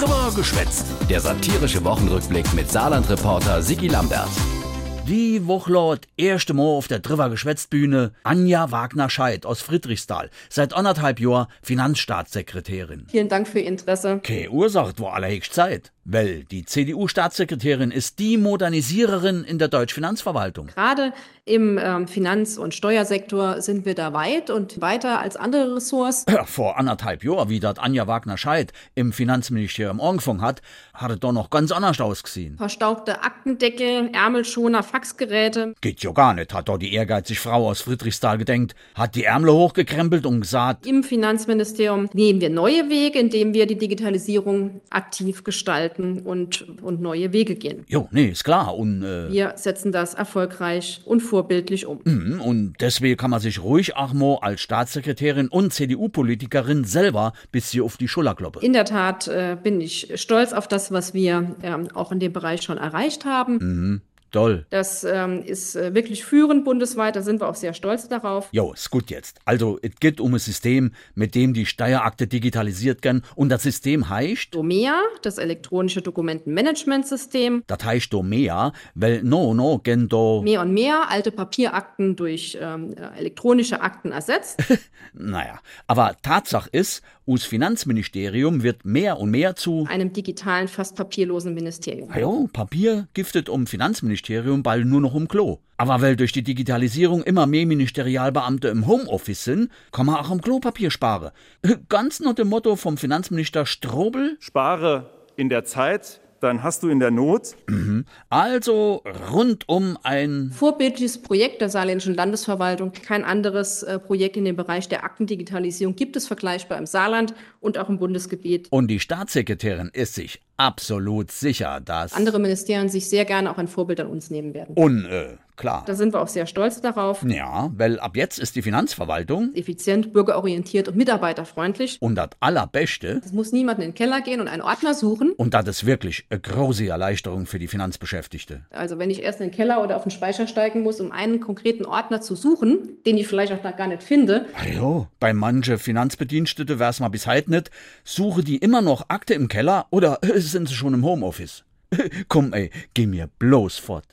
Drüber geschwätzt. Der satirische Wochenrückblick mit Saarland-Reporter Sigi Lambert. Die Woche erste Mal auf der Drüber Geschwätztbühne Anja Wagner-Scheid aus Friedrichsthal. Seit anderthalb Jahren Finanzstaatssekretärin. Vielen Dank für Ihr Interesse. Keine Ursache, wo allerhöchst Zeit. Weil die CDU-Staatssekretärin ist die Modernisiererin in der Deutschfinanzverwaltung. Gerade im ähm, Finanz- und Steuersektor sind wir da weit und weiter als andere Ressorts. Vor anderthalb Jahren, wie das Anja Wagner-Scheid im Finanzministerium angefangen hat, hat es doch noch ganz anders ausgesehen. Verstaubte Aktendeckel, Ärmelschoner, Faxgeräte. Geht ja gar nicht, hat doch die ehrgeizige Frau aus Friedrichsthal gedenkt, hat die Ärmel hochgekrempelt und gesagt, Im Finanzministerium nehmen wir neue Wege, indem wir die Digitalisierung aktiv gestalten und, und neue Wege gehen. jo, nee, ist klar. Und, äh, Wir setzen das erfolgreich und vorbildlich um. mhm, und deswegen kann man sich ruhig auch mal als Staatssekretärin und CDU-Politikerin selber bis hier auf die Schulter kloppen. In der Tat äh, bin ich stolz auf das, was wir ähm, auch in dem Bereich schon erreicht haben. Toll. Das ähm, ist äh, wirklich führend bundesweit, da sind wir auch sehr stolz darauf. Jo, ist gut jetzt. Also, es geht um ein System, mit dem die Steuerakte digitalisiert werden. Und das System heißt, DOMEA, das elektronische Dokumentenmanagementsystem, das heißt do mehr, weil no, no, gen do, mehr und mehr alte Papierakten durch ähm, äh, elektronische Akten ersetzt. naja. Aber Tatsache ist, us Finanzministerium wird mehr und mehr zu, einem digitalen, fast papierlosen Ministerium. jo, Papier giftet um Finanzministerium bald nur noch um Klo. Aber weil durch die Digitalisierung immer mehr Ministerialbeamte im Homeoffice sind, kann man auch am Klopapier sparen. Ganz nach dem Motto vom Finanzminister Strobel, Spare in der Zeit, dann hast du in der Not. also rund um ein Vorbildliches Projekt der Saarländischen Landesverwaltung. Kein anderes äh, Projekt in dem Bereich der Aktendigitalisierung gibt es vergleichbar im Saarland und auch im Bundesgebiet. Und die Staatssekretärin ist sich absolut sicher, dass. Andere Ministerien sich sehr gerne auch ein Vorbild an uns nehmen werden. Und, äh, klar. Da sind wir auch sehr stolz darauf. Ja, weil ab jetzt ist die Finanzverwaltung Effizient, bürgerorientiert und mitarbeiterfreundlich. und das Allerbeste, Es muss niemand in den Keller gehen und einen Ordner suchen. und das ist wirklich eine große Erleichterung für die Finanzbeschäftigte. Also wenn ich erst in den Keller oder auf den Speicher steigen muss, um einen konkreten Ordner zu suchen, den ich vielleicht auch noch gar nicht finde, Jo, bei manche Finanzbedienstete wär's mal bis heute nicht, suche die immer noch Akte im Keller oder sind sie schon im Homeoffice? Komm ey, geh mir bloß fort.